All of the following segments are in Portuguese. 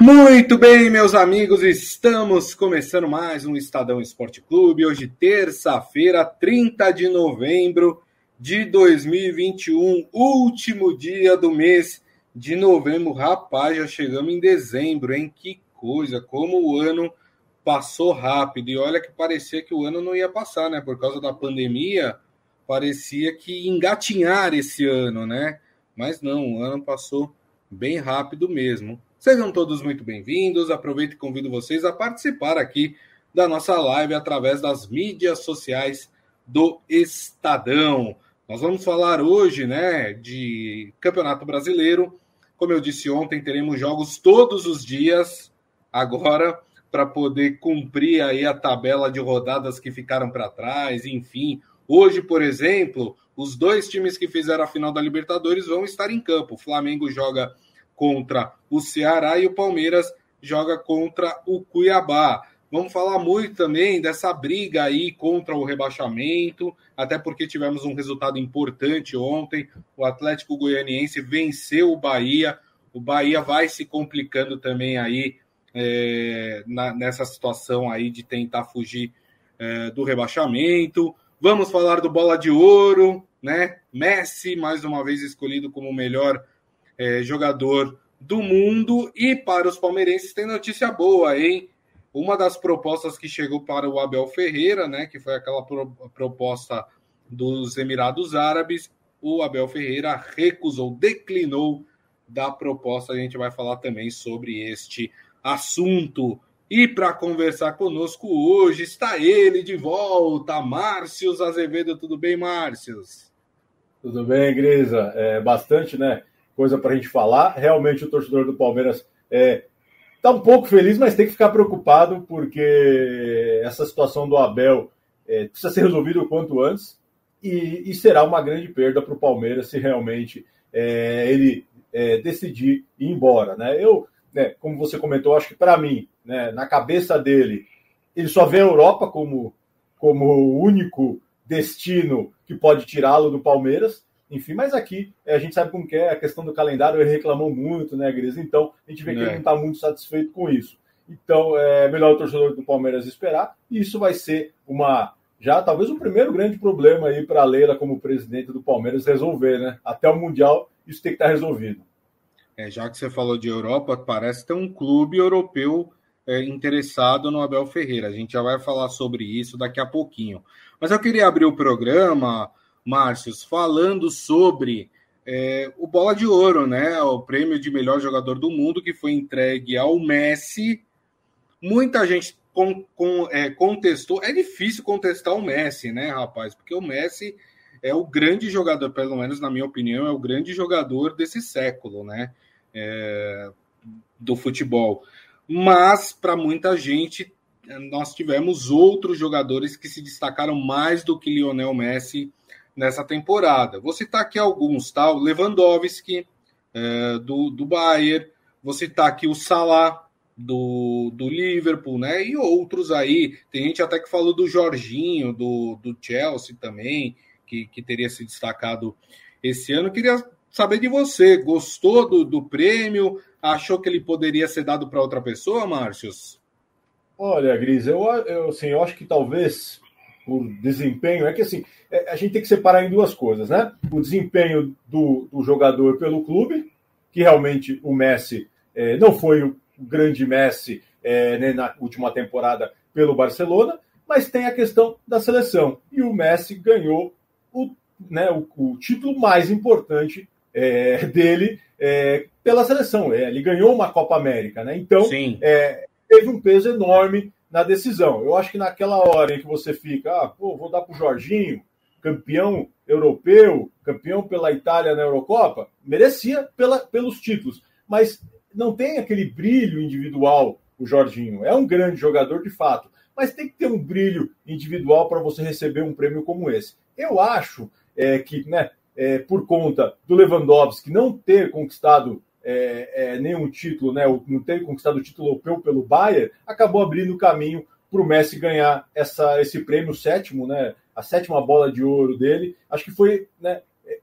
Muito bem, meus amigos, estamos começando mais um Estadão Esporte Clube. Hoje, terça-feira, 30 de novembro de 2021, último dia do mês de novembro. Rapaz, já chegamos em dezembro, hein? Que coisa, como o ano passou rápido. E olha que parecia que o ano não ia passar, né? Por causa da pandemia, parecia que engatinhar esse ano, né? Mas não, o ano passou bem rápido mesmo. Sejam todos muito bem-vindos. Aproveito e convido vocês a participar aqui da nossa live através das mídias sociais do Estadão. Nós vamos falar hoje, né, de Campeonato Brasileiro. Como eu disse ontem, teremos jogos todos os dias agora para poder cumprir aí a tabela de rodadas que ficaram para trás, enfim. Hoje, por exemplo, os dois times que fizeram a final da Libertadores vão estar em campo. O Flamengo joga contra o Ceará e o Palmeiras joga contra o Cuiabá. Vamos falar muito também dessa briga aí contra o rebaixamento, até porque tivemos um resultado importante ontem. O Atlético Goianiense venceu o Bahia. O Bahia vai se complicando também aí é, na, nessa situação aí de tentar fugir é, do rebaixamento. Vamos falar do Bola de Ouro, né? Messi, mais uma vez escolhido como o melhor é, jogador do mundo. E para os palmeirenses tem notícia boa, hein? Uma das propostas que chegou para o Abel Ferreira, né, que foi aquela pro, proposta dos Emirados Árabes, o Abel Ferreira recusou, declinou da proposta. A gente vai falar também sobre este assunto. E para conversar conosco hoje está ele de volta, Márcios Azevedo. Tudo bem, Márcios? Tudo bem, Grisa. É bastante, né? Coisa para a gente falar. Realmente o torcedor do Palmeiras é, tá um pouco feliz, mas tem que ficar preocupado porque essa situação do Abel é, precisa ser resolvida o quanto antes e, e será uma grande perda para o Palmeiras se realmente é, ele é, decidir ir embora. Né? Eu, né, como você comentou, acho que para mim, né, na cabeça dele, ele só vê a Europa como, como o único destino que pode tirá-lo do Palmeiras enfim, mas aqui é, a gente sabe como que é a questão do calendário, ele reclamou muito, né, Gris? Então a gente vê que é. ele não está muito satisfeito com isso. Então é melhor o torcedor do Palmeiras esperar, e isso vai ser uma. Já talvez o primeiro grande problema aí para a Leila, como presidente do Palmeiras, resolver, né? Até o Mundial, isso tem que estar tá resolvido. É, já que você falou de Europa, parece ter um clube europeu é, interessado no Abel Ferreira. A gente já vai falar sobre isso daqui a pouquinho. Mas eu queria abrir o programa Márcios, falando sobre é, o Bola de Ouro, né? O prêmio de melhor jogador do mundo que foi entregue ao Messi. Muita gente é, contestou. É difícil contestar o Messi, né, rapaz? Porque o Messi é o grande jogador, pelo menos na minha opinião, é o grande jogador desse século, né? É, do futebol. Mas, para muita gente, nós tivemos outros jogadores que se destacaram mais do que Lionel Messi nessa temporada. Vou citar aqui alguns, tá? O Lewandowski, é, do, do Bayern, vou citar aqui o Salah, do, do Liverpool, né? E outros aí. Tem gente até que falou do Jorginho, do, do Chelsea também, que, que teria se destacado esse ano. Queria saber de você. Gostou do, do prêmio? Achou que ele poderia ser dado para outra pessoa, Márcios? Olha, Gris, eu, eu, assim, eu acho que talvez por desempenho, é que assim, é, a gente tem que separar em duas coisas, né? O desempenho do, do jogador pelo clube, que realmente o Messi é, não foi o grande Messi é, né, na última temporada pelo Barcelona, mas tem a questão da seleção. E o Messi ganhou o, né, o, o título mais importante dele pela seleção. Ele ganhou uma Copa América, né? Então, teve um peso enorme na decisão. Eu acho que naquela hora em que você fica, ah, pô, vou dar para o Jorginho, campeão europeu, campeão pela Itália na Eurocopa, merecia pela, pelos títulos, mas não tem aquele brilho individual o Jorginho. É um grande jogador de fato, mas tem que ter um brilho individual para você receber um prêmio como esse. Eu acho é, que, né, é, por conta do Lewandowski não ter conquistado é, é, nenhum título, né, não ter conquistado o título europeu pelo Bayern, acabou abrindo o caminho para o Messi ganhar essa, esse prêmio sétimo, né, a sétima bola de ouro dele. Acho que foi né,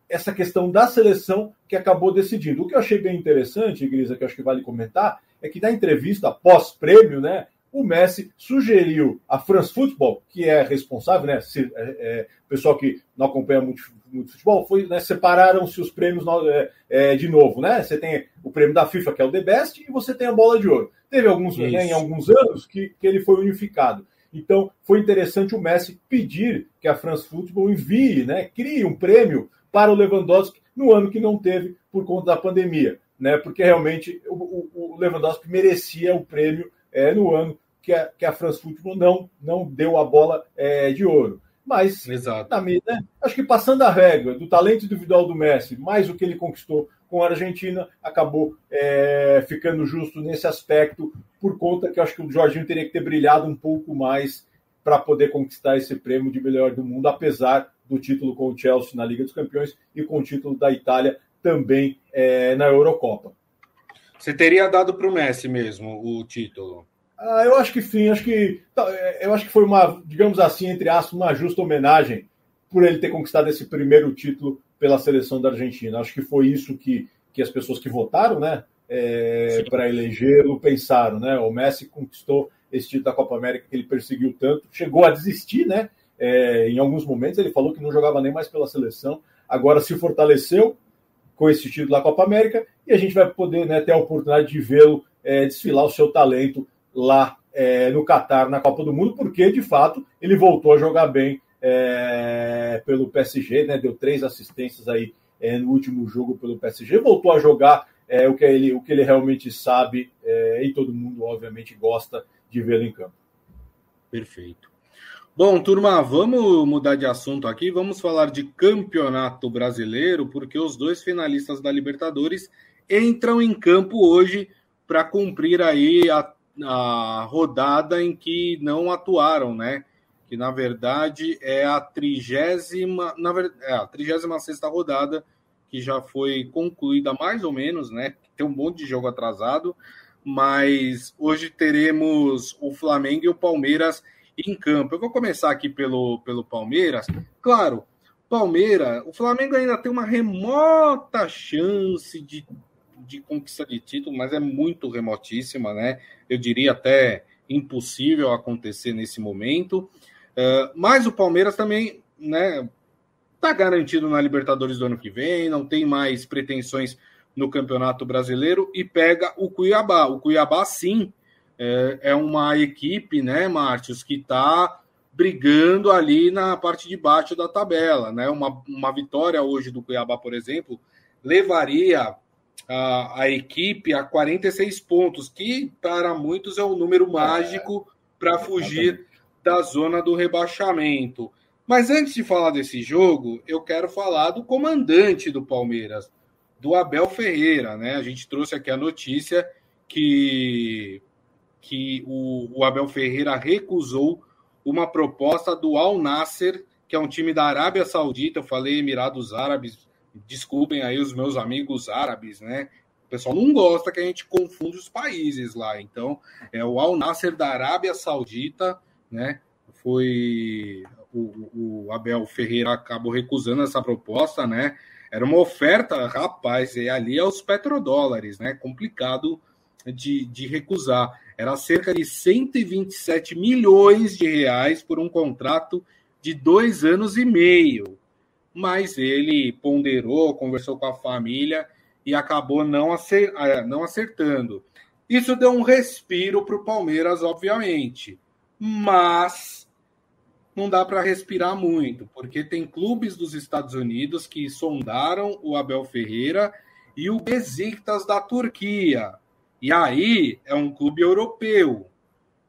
essa questão da seleção que acabou decidindo. O que eu achei bem interessante, Grisa, que acho que vale comentar, é que na entrevista pós-prêmio, né, o Messi sugeriu a France Football, que é responsável, né, se, é, é, pessoal que não acompanha muito, muito futebol, foi, né, separaram-se os prêmios é, é, de novo, né? Você tem o prêmio da FIFA, que é o The Best, e você tem a bola de ouro. Teve alguns, né, em alguns anos que, que ele foi unificado. Então, foi interessante o Messi pedir que a France Football envie, né, crie um prêmio para o Lewandowski no ano que não teve por conta da pandemia, né? Porque realmente o, o Lewandowski merecia o prêmio é, no ano que a, que a France Football não, não deu a bola é, de ouro. Mas, Exato. Na, né, acho que passando a regra do talento individual do Messi, mais o que ele conquistou com a Argentina, acabou é, ficando justo nesse aspecto, por conta que acho que o Jorginho teria que ter brilhado um pouco mais para poder conquistar esse prêmio de melhor do mundo, apesar do título com o Chelsea na Liga dos Campeões e com o título da Itália também é, na Eurocopa. Você teria dado para o Messi mesmo o título? Ah, eu acho que sim, acho que eu acho que foi uma, digamos assim, entre aspas, uma justa homenagem por ele ter conquistado esse primeiro título pela seleção da Argentina. Acho que foi isso que, que as pessoas que votaram, né, é, para elegê-lo pensaram, né? O Messi conquistou esse título da Copa América que ele perseguiu tanto, chegou a desistir, né? É, em alguns momentos ele falou que não jogava nem mais pela seleção, agora se fortaleceu com esse título da Copa América e a gente vai poder né, ter a oportunidade de vê-lo é, desfilar o seu talento lá é, no Catar, na Copa do Mundo, porque de fato ele voltou a jogar bem é, pelo PSG, né? Deu três assistências aí é, no último jogo pelo PSG, voltou a jogar é, o, que ele, o que ele realmente sabe é, e todo mundo, obviamente, gosta de vê-lo em campo. Perfeito. Bom, turma, vamos mudar de assunto aqui. Vamos falar de campeonato brasileiro, porque os dois finalistas da Libertadores entram em campo hoje para cumprir aí a a rodada em que não atuaram, né? Que na verdade é a trigésima, na verdade, é a trigésima sexta rodada que já foi concluída mais ou menos, né? Tem um monte de jogo atrasado, mas hoje teremos o Flamengo e o Palmeiras em campo. Eu vou começar aqui pelo, pelo Palmeiras. Claro, Palmeiras, o Flamengo ainda tem uma remota chance de de conquista de título, mas é muito remotíssima, né? Eu diria até impossível acontecer nesse momento. Uh, mas o Palmeiras também, né? Tá garantido na Libertadores do ano que vem, não tem mais pretensões no Campeonato Brasileiro e pega o Cuiabá. O Cuiabá, sim, é, é uma equipe, né, Márcios, que está brigando ali na parte de baixo da tabela, né? Uma, uma vitória hoje do Cuiabá, por exemplo, levaria a, a equipe a 46 pontos, que para muitos é um número mágico para fugir da zona do rebaixamento. Mas antes de falar desse jogo, eu quero falar do comandante do Palmeiras, do Abel Ferreira, né? A gente trouxe aqui a notícia que, que o, o Abel Ferreira recusou uma proposta do Al Nasser, que é um time da Arábia Saudita, eu falei Emirados Árabes, desculpem aí os meus amigos árabes, né? O pessoal não gosta que a gente confunde os países lá. Então, é o Al Nasser da Arábia Saudita, né? Foi o, o Abel Ferreira acabou recusando essa proposta, né? Era uma oferta, rapaz, e ali é os petrodólares, né? Complicado de, de recusar. Era cerca de 127 milhões de reais por um contrato de dois anos e meio mas ele ponderou, conversou com a família e acabou não é, acertando. Isso deu um respiro para o Palmeiras, obviamente, mas não dá para respirar muito, porque tem clubes dos Estados Unidos que sondaram o Abel Ferreira e o Besiktas da Turquia. E aí é um clube europeu,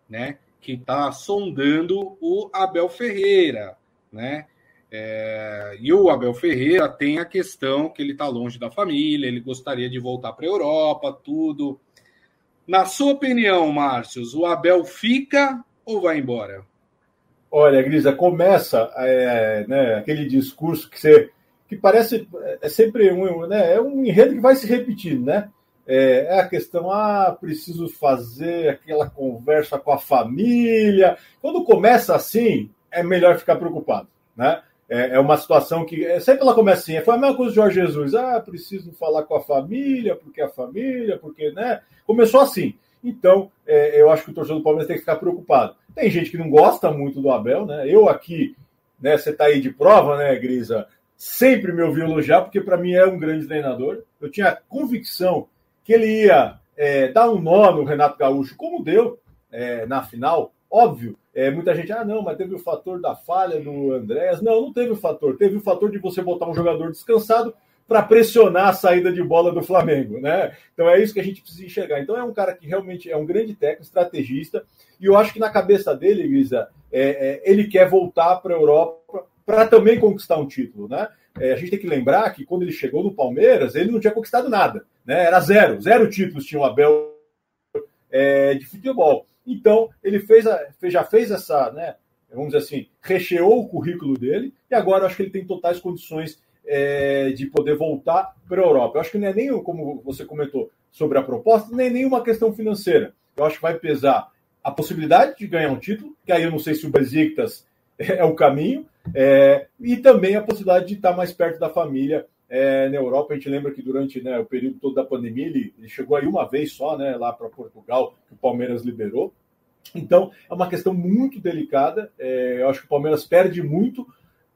né, que está sondando o Abel Ferreira, né? É, e o Abel Ferreira tem a questão que ele está longe da família, ele gostaria de voltar para a Europa, tudo. Na sua opinião, Márcios, o Abel fica ou vai embora? Olha, Grisa, começa é, né, aquele discurso que você que parece é sempre um, né, é um enredo que vai se repetindo, né? É, é, a questão, ah, preciso fazer aquela conversa com a família. Quando começa assim, é melhor ficar preocupado, né? É, é, uma situação que é, sempre ela começa assim. Foi a mesma coisa do Jorge Jesus. Ah, preciso falar com a família, porque a família, porque, né? Começou assim. Então, é, eu acho que o torcedor do Palmeiras tem que ficar preocupado. Tem gente que não gosta muito do Abel, né? Eu aqui, né, você está aí de prova, né, Grisa? Sempre me ouvi elogiar, porque para mim é um grande treinador. Eu tinha convicção que ele ia é, dar um nó no Renato Gaúcho, como deu é, na final. Óbvio, é, muita gente, ah, não, mas teve o fator da falha do Andréas. Não, não teve o fator. Teve o fator de você botar um jogador descansado para pressionar a saída de bola do Flamengo, né? Então é isso que a gente precisa enxergar. Então é um cara que realmente é um grande técnico, estrategista, e eu acho que na cabeça dele, Grisa, é, é, ele quer voltar para a Europa para também conquistar um título, né? É, a gente tem que lembrar que quando ele chegou no Palmeiras, ele não tinha conquistado nada, né? Era zero, zero títulos tinha o Abel é, de futebol. Então ele fez, a, já fez essa, né? Vamos dizer assim, recheou o currículo dele e agora acho que ele tem totais condições é, de poder voltar para a Europa. Eu acho que não é nem, como você comentou sobre a proposta, nem nenhuma questão financeira. Eu acho que vai pesar a possibilidade de ganhar um título, que aí eu não sei se o Besiktas é o caminho, é, e também a possibilidade de estar mais perto da família é, na Europa. A gente lembra que durante né, o período todo da pandemia ele, ele, chegou aí uma vez só né, lá para Portugal, que o Palmeiras liberou. Então é uma questão muito delicada. É, eu acho que o Palmeiras perde muito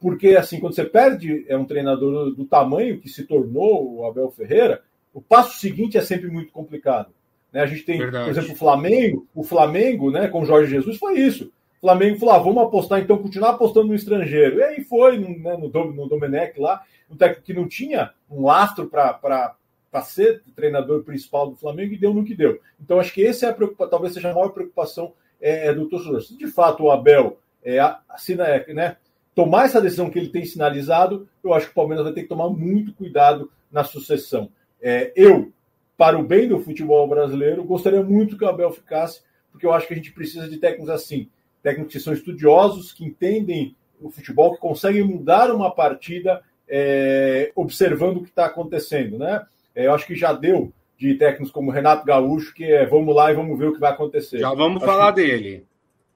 porque assim, quando você perde é um treinador do tamanho que se tornou o Abel Ferreira, o passo seguinte é sempre muito complicado. Né? A gente tem, Verdade. por exemplo, o Flamengo, o Flamengo, né, com o Jorge Jesus foi isso. Flamengo falou: ah, vamos apostar, então, continuar apostando no estrangeiro. E aí foi né, no, no Domenech lá, um técnico que não tinha um lastro para ser treinador principal do Flamengo e deu no que deu. Então, acho que essa é a preocupação, talvez seja a maior preocupação é, do torcedor. Se de fato o Abel é, assina, né, tomar essa decisão que ele tem sinalizado, eu acho que o Palmeiras vai ter que tomar muito cuidado na sucessão. É, eu, para o bem do futebol brasileiro, gostaria muito que o Abel ficasse, porque eu acho que a gente precisa de técnicos assim, técnicos que são estudiosos, que entendem o futebol, que conseguem mudar uma partida é, observando o que está acontecendo, né? É, eu acho que já deu de técnicos como Renato Gaúcho, que é vamos lá e vamos ver o que vai acontecer. Já vamos acho falar que... dele.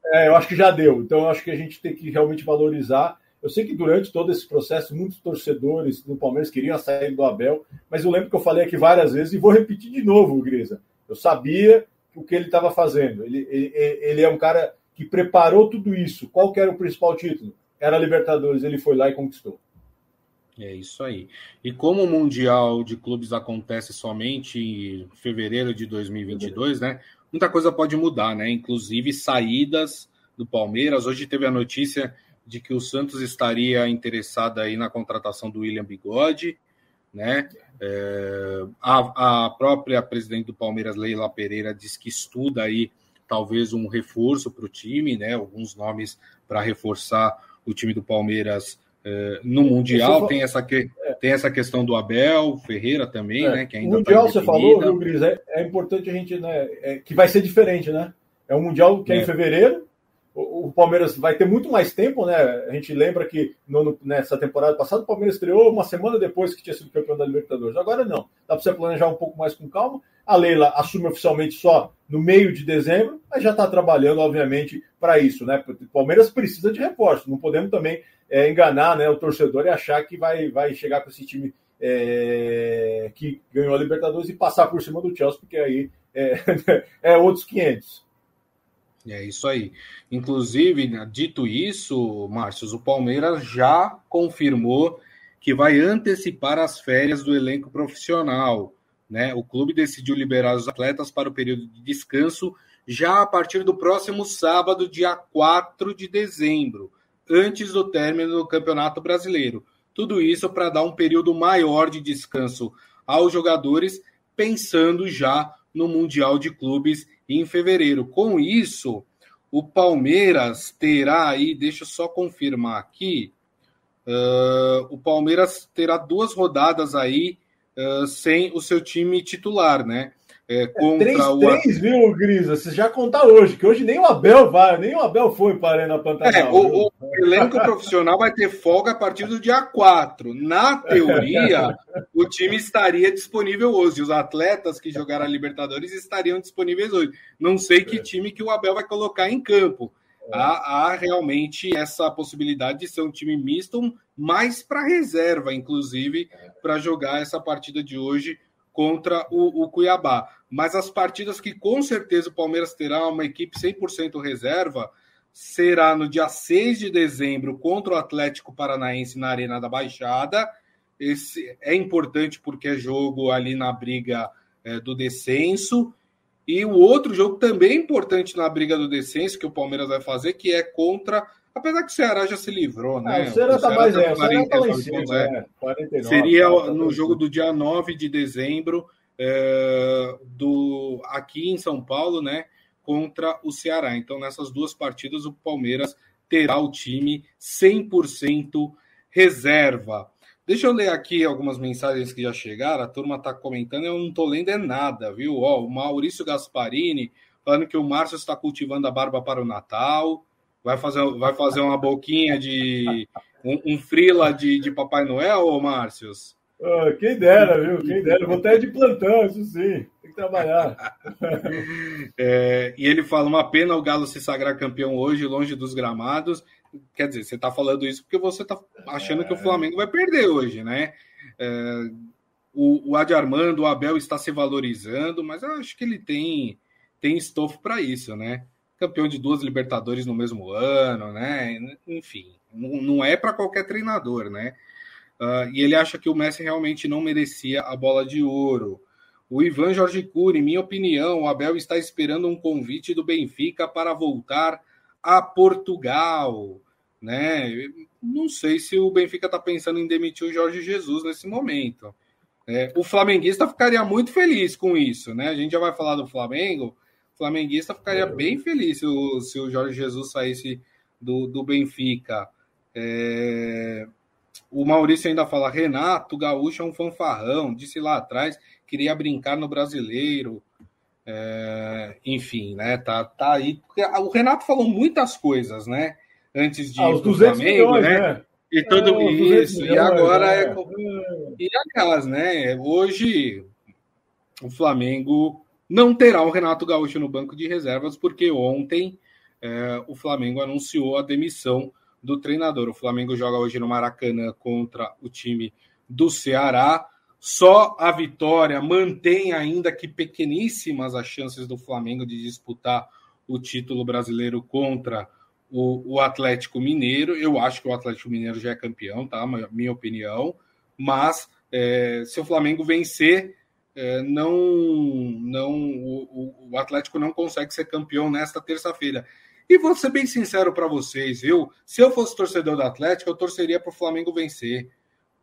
É, eu acho que já deu. Então, eu acho que a gente tem que realmente valorizar. Eu sei que durante todo esse processo, muitos torcedores do Palmeiras queriam sair do Abel, mas eu lembro que eu falei aqui várias vezes e vou repetir de novo, Grisa. Eu sabia o que ele estava fazendo. Ele, ele, ele, é um cara que preparou tudo isso. Qual que era o principal título? Era a Libertadores. Ele foi lá e conquistou. É isso aí. E como o Mundial de Clubes acontece somente em fevereiro de 2022, né? muita coisa pode mudar, né? Inclusive saídas do Palmeiras. Hoje teve a notícia de que o Santos estaria interessado aí na contratação do William Bigode, né? É, a, a, própria presidente do Palmeiras, Leila Pereira, diz que estuda aí talvez um reforço para o time, né? Alguns nomes para reforçar o time do Palmeiras é, no Mundial. Tem essa, que, tem essa questão do Abel Ferreira também, é. né? Que ainda o Mundial, tá você falou, viu, Gris? É, é, importante a gente, né? É, que vai ser diferente, né? É um Mundial que é, em é. fevereiro. O, o, Palmeiras vai ter muito mais tempo, né? A gente lembra que no, nessa temporada passada o Palmeiras estreou uma semana depois que tinha sido campeão da Libertadores. Agora não. Dá para você planejar um pouco mais com calma. A Leila assume oficialmente só no meio de dezembro, mas já está trabalhando, obviamente, para isso, né? O Palmeiras precisa de reforço. Não podemos também é, enganar né, o torcedor e achar que vai, vai chegar com esse time é, que ganhou a Libertadores e passar por cima do Chelsea, porque aí é, é outros 500. É isso aí. Inclusive, né, dito isso, Márcio, o Palmeiras já confirmou que vai antecipar as férias do elenco profissional. Né? O clube decidiu liberar os atletas para o período de descanso já a partir do próximo sábado, dia 4 de dezembro antes do término do Campeonato Brasileiro. Tudo isso para dar um período maior de descanso aos jogadores, pensando já no Mundial de Clubes em fevereiro. Com isso, o Palmeiras terá aí, deixa eu só confirmar aqui, uh, o Palmeiras terá duas rodadas aí uh, sem o seu time titular, né? É, contra é, 3, o... 3, viu, Grisa? Você já contar hoje, que hoje nem o Abel vai, nem o Abel foi para a Arena Pantanal. É, o, o, elenco profissional vai ter folga a partir do dia 4. Na teoria, o time estaria disponível hoje. Os atletas que jogaram a Libertadores estariam disponíveis hoje. Não sei que é. time que o Abel vai colocar em campo. É. Há, há, realmente essa possibilidade de ser um time misto, mais para reserva, inclusive, para jogar essa partida de hoje contra o, o, Cuiabá. Mas as partidas que com certeza o Palmeiras terá uma equipe 100% reserva será no dia 6 de dezembro contra o Atlético Paranaense na Arena da Baixada. Esse é importante porque é jogo ali na briga é, do descenso. E o outro jogo também importante na briga do descenso que o Palmeiras vai fazer, que é contra Apesar que o Ceará já se livrou, né? Ah, o Ceará está mais, tá é, 49, tá cima, é. 49, Seria no jogo do dia 9 de dezembro, é, do, aqui em São Paulo, né? Contra o Ceará. Então, nessas duas partidas, o Palmeiras terá o time 100% reserva. Deixa eu ler aqui algumas mensagens que já chegaram. A turma está comentando, eu não estou lendo é nada, viu? Ó, o Maurício Gasparini falando que o Márcio está cultivando a barba para o Natal vai fazer, vai fazer uma boquinha de um, um frila de, de Papai Noel, ô Márcios? Oh, quem dera, viu? Quem dera. Vou até de plantão, isso sim. Tem que trabalhar. É, e ele fala: uma pena o Galo se sagrar campeão hoje, longe dos gramados. Quer dizer, você está falando isso porque você está achando é... que o Flamengo vai perder hoje, né? É, o, o Adi Armando, o Abel está se valorizando, mas eu acho que ele tem, tem estofo para isso, né? campeão de duas Libertadores no mesmo ano, né? Enfim, não é para qualquer treinador, né? Uh, e ele acha que o Messi realmente não merecia a bola de ouro. O Ivan Jorge Cury, minha opinião, o Abel está esperando um convite do Benfica para voltar a Portugal, né? Não sei se o Benfica está pensando em demitir o Jorge Jesus nesse momento. É, o flamenguista ficaria muito feliz com isso, né? A gente já vai falar do Flamengo, flamenguista ficaria bem feliz se o, se o Jorge Jesus saísse do, do Benfica. É... O Maurício ainda fala: Renato Gaúcho é um fanfarrão, disse lá atrás, queria brincar no brasileiro. É... Enfim, né? Tá, tá aí. O Renato falou muitas coisas, né? Antes de ah, ir pro Flamengo, milhões, né? né? E tudo é, isso. Milhões, e agora é. é. E aliás, né? Hoje o Flamengo não terá o Renato Gaúcho no banco de reservas, porque ontem é, o Flamengo anunciou a demissão do treinador. O Flamengo joga hoje no Maracanã contra o time do Ceará. Só a vitória mantém ainda que pequeníssimas as chances do Flamengo de disputar o título brasileiro contra o, o Atlético Mineiro. Eu acho que o Atlético Mineiro já é campeão, tá? Minha opinião. Mas é, se o Flamengo vencer, é, não, não o, o, Atlético não consegue ser campeão nesta terça-feira. E vou ser bem sincero para vocês, eu, se eu fosse torcedor do Atlético, eu torceria para o Flamengo vencer,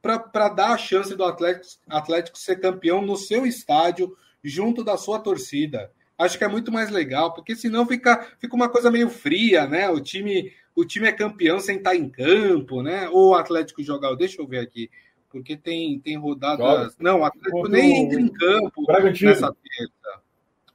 para dar a chance do Atlético, Atlético ser campeão no seu estádio, junto da sua torcida. Acho que é muito mais legal, porque senão fica, fica uma coisa meio fria, né? O time, o time é campeão sem estar em campo, né? Ou o Atlético jogar, deixa eu ver aqui porque tem, tem rodadas. Não, o Atlético nem entra em campo Bragantino. nessa terça.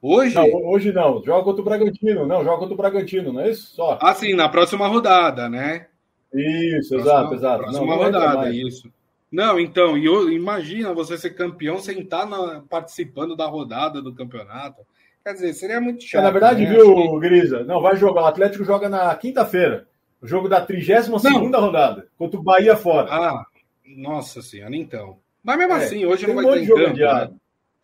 Hoje? Não, hoje não. Joga contra o Bragantino. Não, joga contra o Bragantino, não é isso? Só. Ah, sim, na próxima rodada, né? Isso, próxima, exato, exato. Próxima não, rodada, isso. Não, então, e imagina você ser campeão sem estar na, participando da rodada do campeonato. Quer dizer, seria muito chato. É, na verdade, né? viu, que... Grisa? Não, vai jogar. O Atlético joga na quinta-feira. O jogo da 32 segunda rodada. Contra o Bahia fora. Ah, nossa senhora, então. Mas mesmo é, assim, hoje não vai ter jogo campo, né?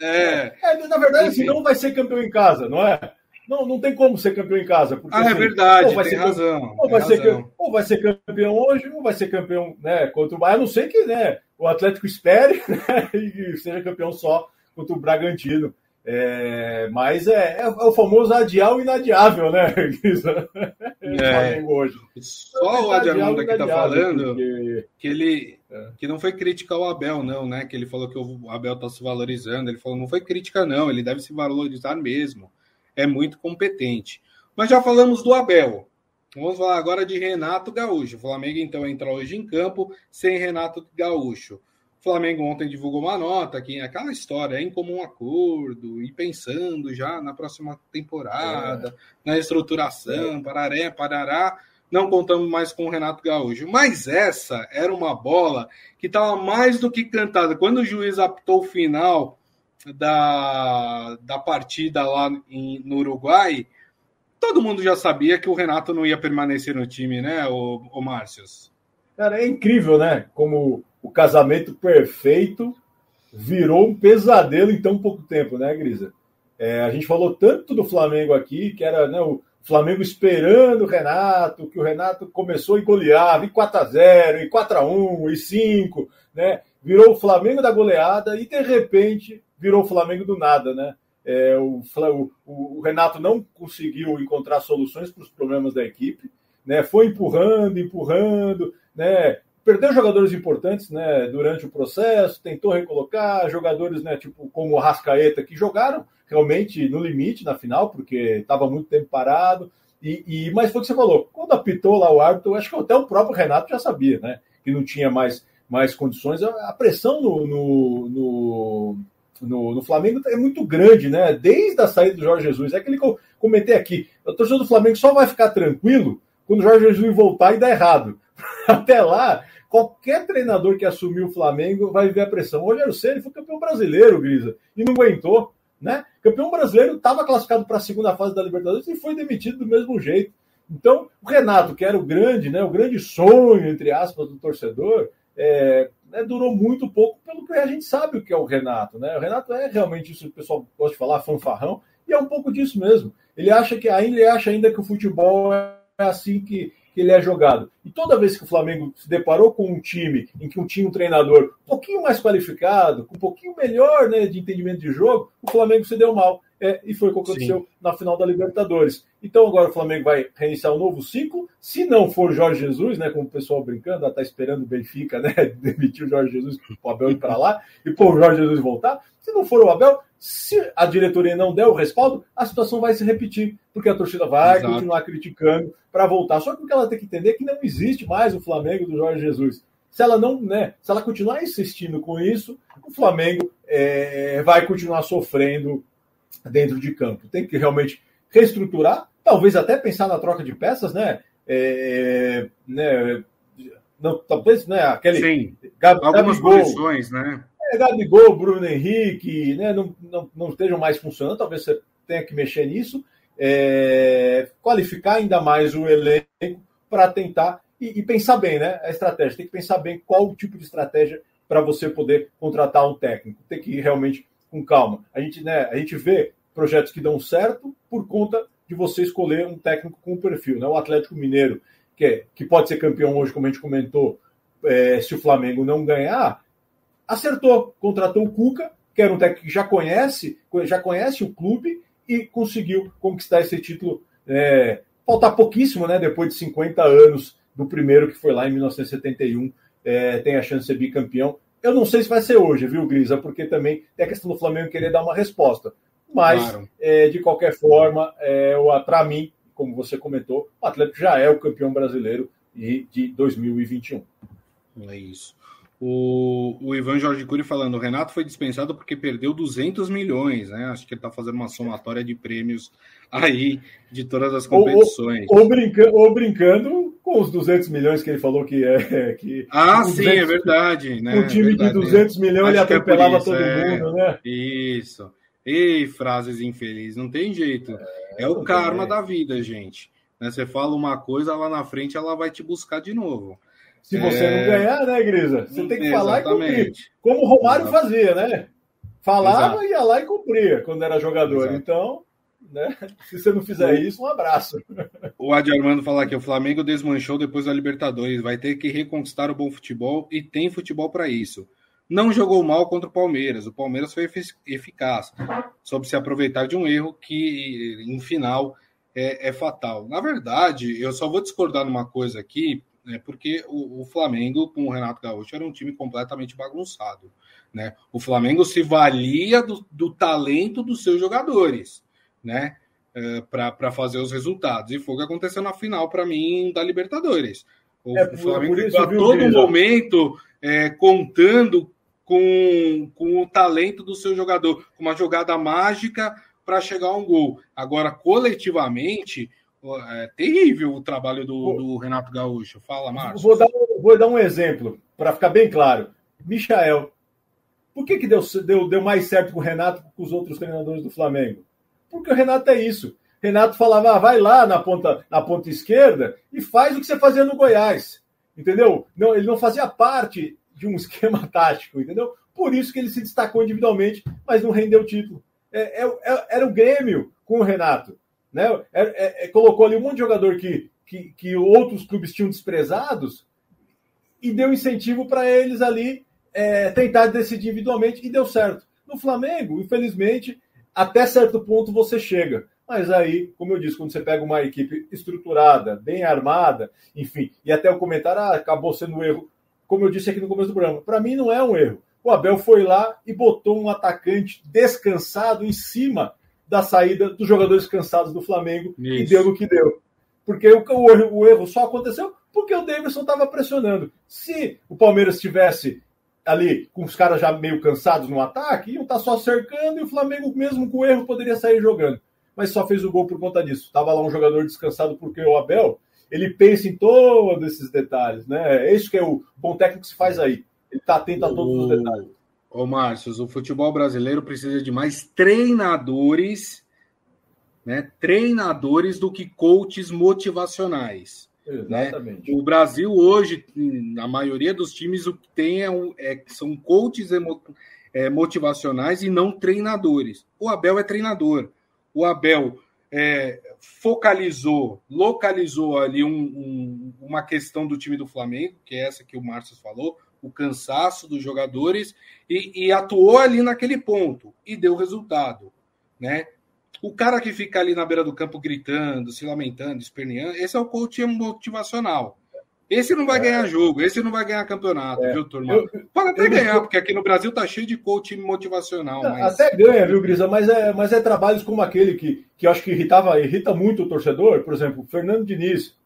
é... é... na verdade, assim, não vai ser campeão em casa, não é? Não, não tem como ser campeão em casa. Porque, ah, é assim, é verdade, ou vai tem ser razão. Ou vai, razão. Ser, ou vai ser campeão hoje, ou vai ser campeão né, contra o Bahia. A não sei que né, o Atlético espere né, e seja campeão só contra o Bragantino. É, mas é, é, o famoso adiar o inadiável, né? é. hoje. Só o Adiamunda que está falando porque... que ele é. que não foi crítica ao Abel, não, né? Que ele falou que o Abel está se valorizando. Ele falou, não foi crítica, não, ele deve se valorizar mesmo. É muito competente. Mas já falamos do Abel. Vamos falar agora de Renato Gaúcho. O Flamengo, então, entra hoje em campo sem Renato Gaúcho. Flamengo ontem divulgou uma nota que é aquela história, é em comum acordo, e pensando já na próxima temporada, é. na estruturação, é. pararé, parará, não contamos mais com o Renato Gaúcho. Mas essa era uma bola que estava mais do que cantada. Quando o juiz apitou o final da, da partida lá em, no Uruguai, todo mundo já sabia que o Renato não ia permanecer no time, né, o, o Márcios? Cara, é incrível, né? Como o casamento perfeito virou um pesadelo em tão pouco tempo, né, Grisa? É, a gente falou tanto do Flamengo aqui, que era né, o Flamengo esperando o Renato, que o Renato começou e goleava, e 4x0, e 4x1, e 5, né? Virou o Flamengo da goleada e, de repente, virou o Flamengo do nada, né? É, o, o, o, Renato não conseguiu encontrar soluções para os problemas da equipe, né? Foi empurrando, empurrando, né? Perdeu jogadores importantes, né? Durante o processo, tentou recolocar jogadores, né? Tipo como o Rascaeta que jogaram realmente no limite na final, porque estava muito tempo parado. E, e, mas foi o que você falou. Quando apitou lá o árbitro, acho que até o próprio Renato já sabia, né? Que não tinha mais, mais condições. A pressão no, no, no no, no, Flamengo é muito grande, né? Desde a saída do Jorge Jesus. É aquele que eu comentei aqui. O torcedor do Flamengo só vai ficar tranquilo quando o Jorge Jesus voltar e dar errado. Até lá, qualquer treinador que assumiu o Flamengo vai ver a pressão. O Rogério Ceni foi campeão brasileiro, Grisa, e não aguentou. Né? Campeão brasileiro estava classificado para a segunda fase da Libertadores e foi demitido do mesmo jeito. Então, o Renato, que era o grande, né, o grande sonho, entre aspas, do torcedor, é, né, durou muito pouco, pelo que a gente sabe o que é o Renato. Né? O Renato é realmente isso que o pessoal gosta de falar, fanfarrão, e é um pouco disso mesmo. Ele acha que ainda, ele acha ainda que o futebol é assim que, que ele é jogado. E toda vez que o Flamengo se deparou com um time em que um tinha um treinador um pouquinho mais qualificado, com um pouquinho melhor né, de entendimento de jogo, o Flamengo se deu mal. É, e foi o que aconteceu Sim. na final da Libertadores. Então agora o Flamengo vai reiniciar um novo ciclo. Se não for Jorge Jesus, né, como o pessoal brincando, está esperando o Benfica né, demitir o Jorge Jesus para o Abel ir para lá e pôr o Jorge Jesus voltar. Se não for o Abel, se a diretoria não der o respaldo, a situação vai se repetir, porque a torcida vai Exato. continuar criticando para voltar. Só que o que ela tem que entender é que não existe mais o Flamengo do Jorge Jesus. Se ela não, né, se ela continuar insistindo com isso, o Flamengo é, vai continuar sofrendo dentro de campo. Tem que realmente reestruturar, talvez até pensar na troca de peças, né? É, né não, talvez, né? Aquele Sim, algumas Gabigol, posições, né? É, Gabigol, Bruno Henrique, né? Não, não, não estejam mais funcionando, talvez você tenha que mexer nisso. É, qualificar ainda mais o elenco para tentar e, e, pensar bem, né? A estratégia tem que pensar bem qual o tipo de estratégia para você poder contratar um técnico. Tem que ir realmente com calma. A gente, né, a gente vê projetos que dão certo por conta de você escolher um técnico com perfil. Né? O Atlético Mineiro, que, é, que pode ser campeão hoje, como a gente comentou, é, se o Flamengo não ganhar, acertou, contratou o Cuca, que era um técnico que já conhece, já conhece o clube e conseguiu conquistar esse título. É, faltar pouquíssimo, né? Depois de 50 anos do primeiro que foi lá em 1971, é, tem a chance de ser bicampeão. Eu não sei se vai ser hoje, viu, Grisa? Porque também tem a questão do Flamengo querer dar uma resposta. Mas, claro. é, de qualquer forma, é, para mim, como você comentou, o Atlético já é o campeão brasileiro de 2021. É isso. O, o Ivan Jorge Cury falando, o Renato foi dispensado porque perdeu 200 milhões, né? Acho que ele está fazendo uma somatória de prêmios aí de todas as competições. Ou, ou, ou, brinca, ou brincando com os 200 milhões que ele falou que é. Que, ah, sim, é verdade. Né? Um time verdade, de 200 milhões ele é atropelava é isso, todo é... mundo, né? Isso. Ei, frases infelizes, não tem jeito. É, é o karma da vida, gente. Né? Você fala uma coisa, lá na frente ela vai te buscar de novo. Se você é... não ganhar, né, Grisa? Você tem que falar e cumprir. Como o Romário Exato. fazia, né? Falava, Exato. ia lá e cumpria quando era jogador. Exato. Então, né? Se você não fizer isso, um abraço. O Adi Armando fala que o Flamengo desmanchou depois da Libertadores. Vai ter que reconquistar o bom futebol e tem futebol para isso. Não jogou mal contra o Palmeiras. O Palmeiras foi eficaz. Soube se aproveitar de um erro que, em final, é, é fatal. Na verdade, eu só vou discordar numa coisa aqui, né, porque o, o, Flamengo, com o Renato Gaúcho, era um time completamente bagunçado. Né? O Flamengo se valia do, do talento dos seus jogadores, né? É, para fazer os resultados. E foi o que aconteceu na final, para mim, da Libertadores. O, é, Flamengo isso, a todo momento é, contando com, com o talento do seu jogador, com uma jogada mágica para chegar a um gol. Agora, coletivamente, é terrível o trabalho do, do Renato Gaúcho. Fala, Márcio. Vou dar, vou dar um exemplo, para ficar bem claro. Michael. Por que, que deu, deu, deu mais certo com o Renato que com os outros treinadores do Flamengo? Porque o Renato é isso. Renato falava, ah, vai lá na ponta, na ponta esquerda e faz o que você fazia no Goiás. Entendeu? Não, ele não fazia parte de um esquema tático, entendeu? Por isso que ele se destacou individualmente, mas não rendeu o título. É, é, é, era o Grêmio com o Renato. Né? É, colocou ali um monte de jogador que, que, que outros clubes tinham desprezados e deu incentivo para eles ali tentar decidir individualmente e deu certo. No Flamengo, infelizmente, até certo ponto você chega. Mas aí, como eu disse, quando você pega uma equipe estruturada, bem armada, enfim, e até o comentário ah, acabou sendo um erro, como eu disse aqui no começo do programa, para mim não é um erro. O Abel foi lá e botou um atacante descansado em cima da saída dos jogadores cansados do Flamengo Isso. e deu no que deu. Porque o, o, o erro só aconteceu porque o Davidson estava pressionando. Se o Palmeiras tivesse ali com os caras já meio cansados no ataque, iam estar tá só cercando e o Flamengo, mesmo com o erro, poderia sair jogando mas só fez o gol por conta disso. Estava lá um jogador descansado porque o Abel, ele pensa em todos esses detalhes, né? É isso que é o bom técnico que se faz aí. Ele está atento a todos o... os detalhes. Ô, Márcio, o futebol brasileiro precisa de mais treinadores, né? Treinadores do que coaches motivacionais. Né? Exatamente. Né? O Brasil hoje, na maioria dos times, o que tem é, é são coaches emo, é, motivacionais e não treinadores. O Abel é treinador o Abel é, focalizou, localizou ali um, um, uma questão do time do Flamengo, que é essa que o Márcio falou, o cansaço dos jogadores, e, e, atuou ali naquele ponto e deu resultado. Né? O cara que fica ali na beira do campo gritando, se lamentando, esperneando, esse é o coach motivacional. Esse não vai é. ganhar jogo, esse não vai ganhar campeonato, é. viu, turma? Eu, Pode até eu, ganhar, eu, porque aqui no Brasil tá cheio de coach motivacional. Mas... Até ganha, viu, Grisa? Mas é, mas é trabalhos como aquele que, que eu acho que irritava, irrita muito o torcedor, por exemplo, o Fernando Diniz.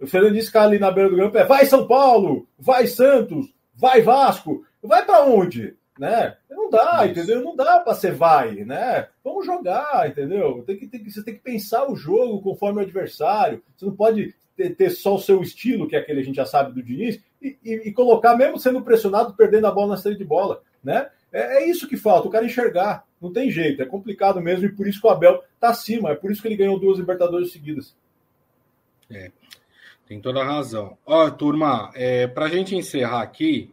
O Fernando Diniz fica ali na beira do campo, é vai São Paulo, vai Santos, vai Vasco, vai para onde? Né? Não dá, Isso. entendeu? Não dá para ser vai, né? Vamos jogar, entendeu? Tem que, tem que, você tem que pensar o jogo conforme o adversário. Você não pode ter, ter, só o seu estilo, que é aquele que a gente já sabe do Diniz, e, e, e colocar, mesmo sendo pressionado, perdendo a bola na saída de bola. Né? É, é, isso que falta, o cara enxergar. Não tem jeito, é complicado mesmo, e por isso que o Abel está acima, é por isso que ele ganhou duas Libertadores seguidas. É, tem toda a razão. Ó, turma, é, para a gente encerrar aqui,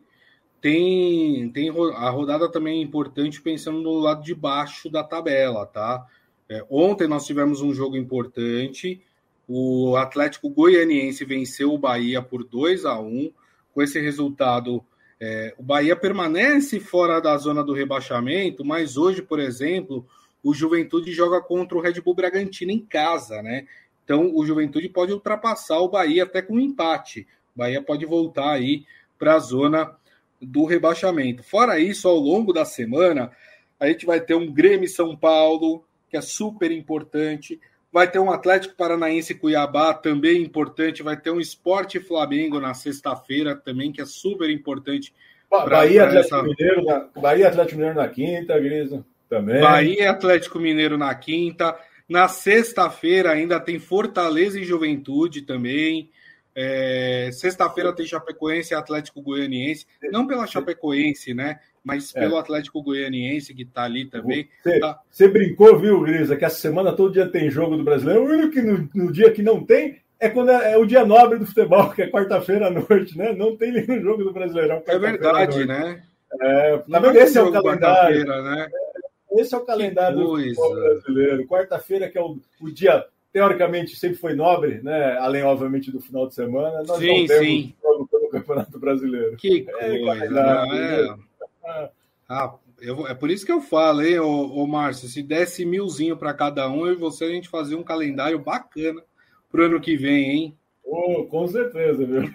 tem, tem a rodada também é importante pensando no lado de baixo da tabela, tá? É, ontem nós tivemos um jogo importante, o Atlético Goianiense venceu o Bahia por 2 a 1 Com esse resultado, é, o Bahia permanece fora da zona do rebaixamento, mas hoje, por exemplo, o Juventude joga contra o Red Bull Bragantino em casa, né? Então, o Juventude pode ultrapassar o Bahia até com um empate. O Bahia pode voltar aí para a zona do rebaixamento. Fora isso, ao longo da semana, a gente vai ter um Grêmio São Paulo, que é super importante vai ter um Atlético Paranaense Cuiabá também importante, vai ter um Esporte Flamengo na sexta-feira também, que é super importante. Bahia, Atlético essa... Mineiro na... Bahia Atlético Mineiro na quinta, Grisa, também. Bahia Atlético Mineiro na quinta. Na sexta-feira ainda tem Fortaleza e Juventude também. É... Sexta-feira tem Chapecoense e Atlético Goianiense. Não pela Chapecoense, né? mas é. pelo Atlético Goianiense, que está ali também. Você, tá... você brincou, viu, Grisa, que essa semana todo dia tem jogo do brasileiro. O único que no, no dia que não tem é quando é, é, o dia nobre do futebol, que é quarta-feira à noite, né? Não tem nenhum jogo do Brasileirão. É verdade, né? É, na verdade, esse é o calendário. Né? Esse é o calendário do futebol brasileiro. Quarta-feira, que é o, o dia teoricamente sempre foi nobre, né? Além, obviamente, do final de semana. Nós sim, não temos sim. jogo pelo Campeonato Brasileiro. Que é, coisa, é, ah, eu, é por isso que eu falo, hein, ô, ô Márcio, se desse milzinho para cada um, eu e você, a gente fazia um calendário bacana pro ano que vem, hein? Oh, com certeza, viu?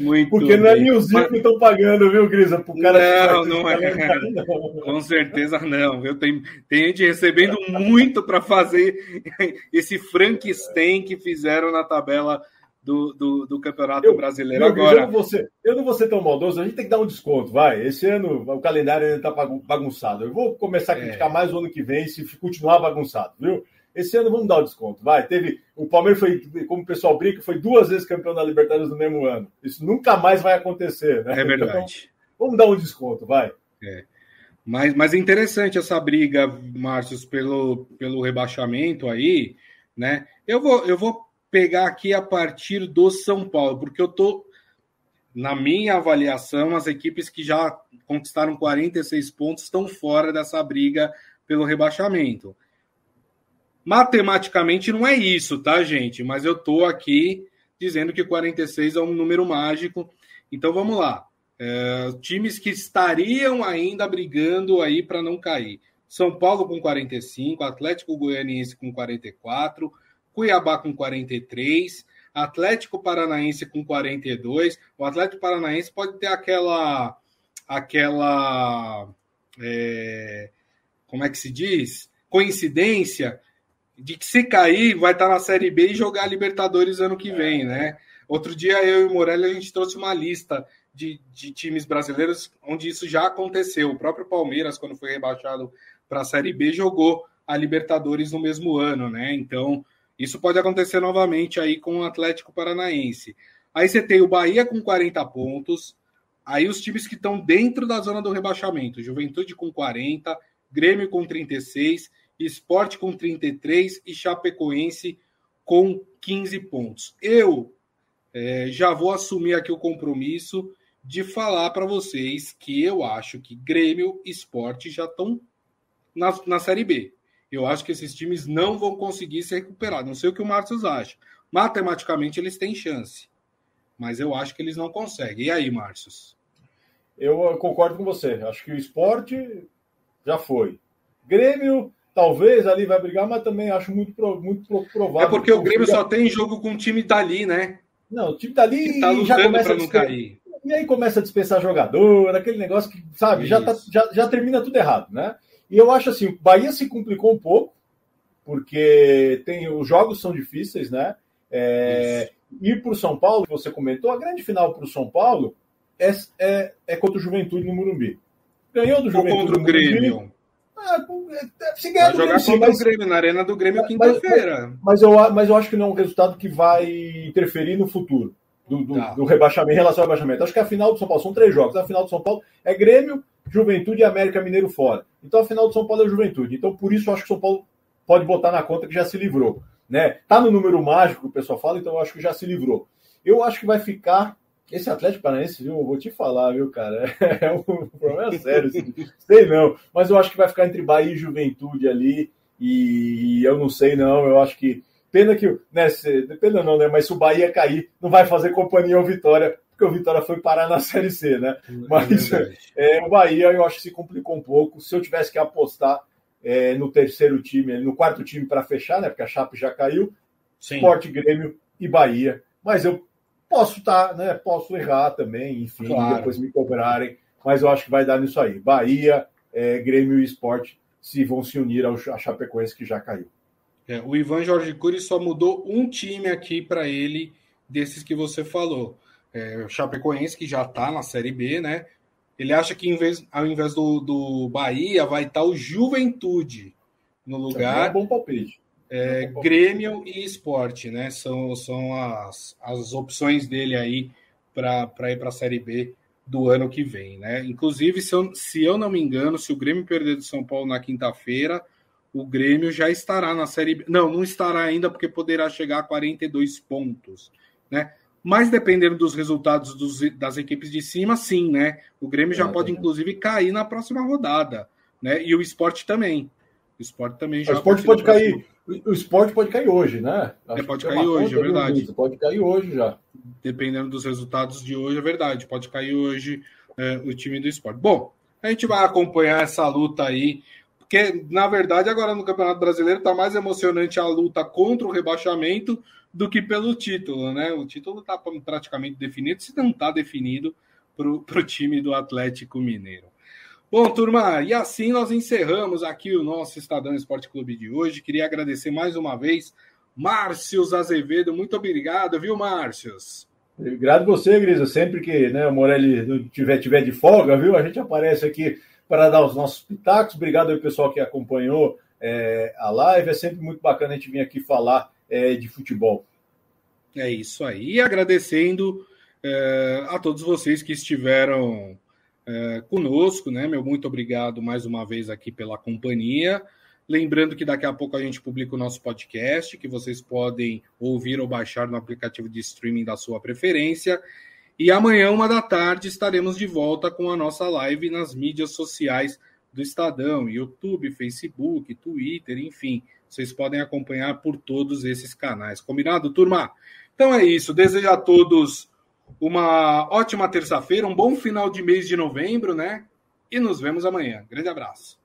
Muito Porque não é milzinho Mas... que estão pagando, viu, Grisa? Pro cara não, não é. Não. Com certeza não, viu? Tem, tem gente recebendo muito para fazer esse Frankenstein que fizeram na tabela do, do, do Campeonato eu, Brasileiro eu, agora. Eu não, vou ser, eu não vou ser tão maldoso, a gente tem que dar um desconto, vai. Esse ano o calendário ainda está bagunçado. Eu vou começar a é. criticar é. mais o ano que vem se continuar bagunçado, viu? Esse ano vamos dar o desconto, vai. Teve o Palmeiras foi, como o pessoal brinca, foi duas vezes campeão da Libertadores no mesmo ano. Isso nunca mais vai acontecer, né? É verdade. Então, vamos dar um desconto, vai. É. Mas, mas é interessante essa briga, Márcio, pelo, pelo rebaixamento aí, né? Eu vou, eu vou pegar aqui a partir do São Paulo, porque eu tô na minha avaliação, as equipes que já conquistaram 46 pontos estão fora dessa briga pelo rebaixamento. Matematicamente não é isso, tá, gente? Mas eu tô aqui dizendo que 46 é um número mágico. Então vamos lá. É, times que estariam ainda brigando aí para não cair. São Paulo com 45, Atlético Goianiense com 44, Cuiabá com 43, Atlético Paranaense com 42. O Atlético Paranaense pode ter aquela. aquela. É, como é que se diz? Coincidência de que se cair vai estar na Série B e jogar Libertadores ano que vem, né? Outro dia eu e o Morelli a gente trouxe uma lista de, de times brasileiros onde isso já aconteceu. O próprio Palmeiras, quando foi rebaixado para a Série B, jogou a Libertadores no mesmo ano, né? Então, isso pode acontecer novamente aí com o Atlético Paranaense. Aí você tem o Bahia com 40 pontos, aí os times que estão dentro da zona do rebaixamento, Juventude com 40, Grêmio com 36, Esporte com 33 e Chapecoense com 15 pontos. Eu é, já vou assumir aqui o compromisso de falar para vocês que eu acho que Grêmio e Esporte já estão na, na Série B. Eu acho que esses times não vão conseguir se recuperar. Não sei o que o Marcos acha. Matematicamente eles têm chance. Mas eu acho que eles não conseguem. E aí, Márcio? Eu concordo com você. Acho que o esporte já foi. Grêmio, talvez ali vai brigar, mas também acho muito, muito provável. É porque o Grêmio só tem jogo com o time dali, né? Não, o time dali tá já começa a não cair. E aí começa a dispensar jogador, aquele negócio que, sabe, já, tá, já, já termina tudo errado, né? E eu acho assim, o Bahia se complicou um pouco, porque tem os jogos são difíceis, né? É, ir para o São Paulo, que você comentou, a grande final para o São Paulo é, é, é, contra o Juventude no Murumbi. Ganhou do Juventude. Ou contra o Grêmio. É, se ganhar do Grêmio, sim, contra mas, o Grêmio, na Arena do Grêmio quinta-feira. Mas, mas, eu, mas eu acho que não é um resultado que vai interferir no futuro do, do, tá. do rebaixamento, em relação ao rebaixamento. Acho que a final do São Paulo são três jogos. A final do São Paulo é Grêmio, Juventude e América Mineiro fora. Então a final do São Paulo é Juventude. Então por isso eu acho que o São Paulo pode botar na conta que já se livrou. Né? Tá no número mágico que o pessoal fala, então eu acho que já se livrou. Eu acho que vai ficar. Esse Atlético Paranaense, viu? Eu vou te falar, viu, cara? É um problema sério. Assim. sei não. Mas eu acho que vai ficar entre Bahia e Juventude ali. E eu não sei, não. Eu acho que. Pena que. Né, se, pena não, né? Mas se o Bahia cair, não vai fazer companhia ao Vitória porque o Vitória foi parar na Série C, né? É Mas é, o Bahia eu acho que se complicou um pouco. Se eu tivesse que apostar é, no terceiro time, no quarto time para fechar, né? Porque a Chape já caiu, Sim. Sport, Grêmio e Bahia. Mas eu posso estar, tá, né? Posso errar também, enfim, claro. depois me cobrarem. Mas eu acho que vai dar nisso aí. Bahia, é, Grêmio e Sport se vão se unir ao a Chapecoense que já caiu. É, o Ivan Jorge Cury só mudou um time aqui para ele desses que você falou é, o Chapecoense, que já está na Série B, né? Ele acha que vez, ao invés do, do Bahia vai estar tá o Juventude no lugar. É um bom palpite. É, Grêmio e Esporte, né? São, são as, as opções dele aí para ir para a Série B do ano que vem, né? Inclusive, se eu, se eu não me engano, se o Grêmio perder do São Paulo na quinta-feira, o Grêmio já estará na Série B. Não, não estará ainda, porque poderá chegar a 42 pontos, né? Mas dependendo dos resultados dos, das equipes de cima, sim, né? O Grêmio já é, pode, é. inclusive, cair na próxima rodada, né? E o esporte também. O esporte também já. O esporte pode cair. O esporte pode cair hoje, né? É, pode cair hoje, é verdade. Pode cair hoje já. Dependendo dos resultados de hoje, é verdade. Pode cair hoje é, o time do esporte. Bom, a gente vai acompanhar essa luta aí, porque, na verdade, agora no Campeonato Brasileiro está mais emocionante a luta contra o rebaixamento do que pelo título, né? O título está praticamente definido, se não está definido para o time do Atlético Mineiro. Bom, turma, e assim nós encerramos aqui o nosso Estadão Esporte Clube de hoje. Queria agradecer mais uma vez, Márcios Azevedo. Muito obrigado, viu, Márcios? Obrigado você, Grisa. Sempre que né, o Morelli tiver, tiver de folga, viu? A gente aparece aqui para dar os nossos pitacos. Obrigado ao pessoal que acompanhou é, a live. É sempre muito bacana a gente vir aqui falar é, de futebol. É isso aí. E agradecendo é, a todos vocês que estiveram é, conosco, né? Meu muito obrigado mais uma vez aqui pela companhia. Lembrando que daqui a pouco a gente publica o nosso podcast, que vocês podem ouvir ou baixar no aplicativo de streaming da sua preferência. E amanhã, uma da tarde, estaremos de volta com a nossa live nas mídias sociais do Estadão, YouTube, Facebook, Twitter, enfim. Vocês podem acompanhar por todos esses canais. Combinado, turma? Então é isso. Desejo a todos uma ótima terça-feira, um bom final de mês de novembro, né? E nos vemos amanhã. Grande abraço.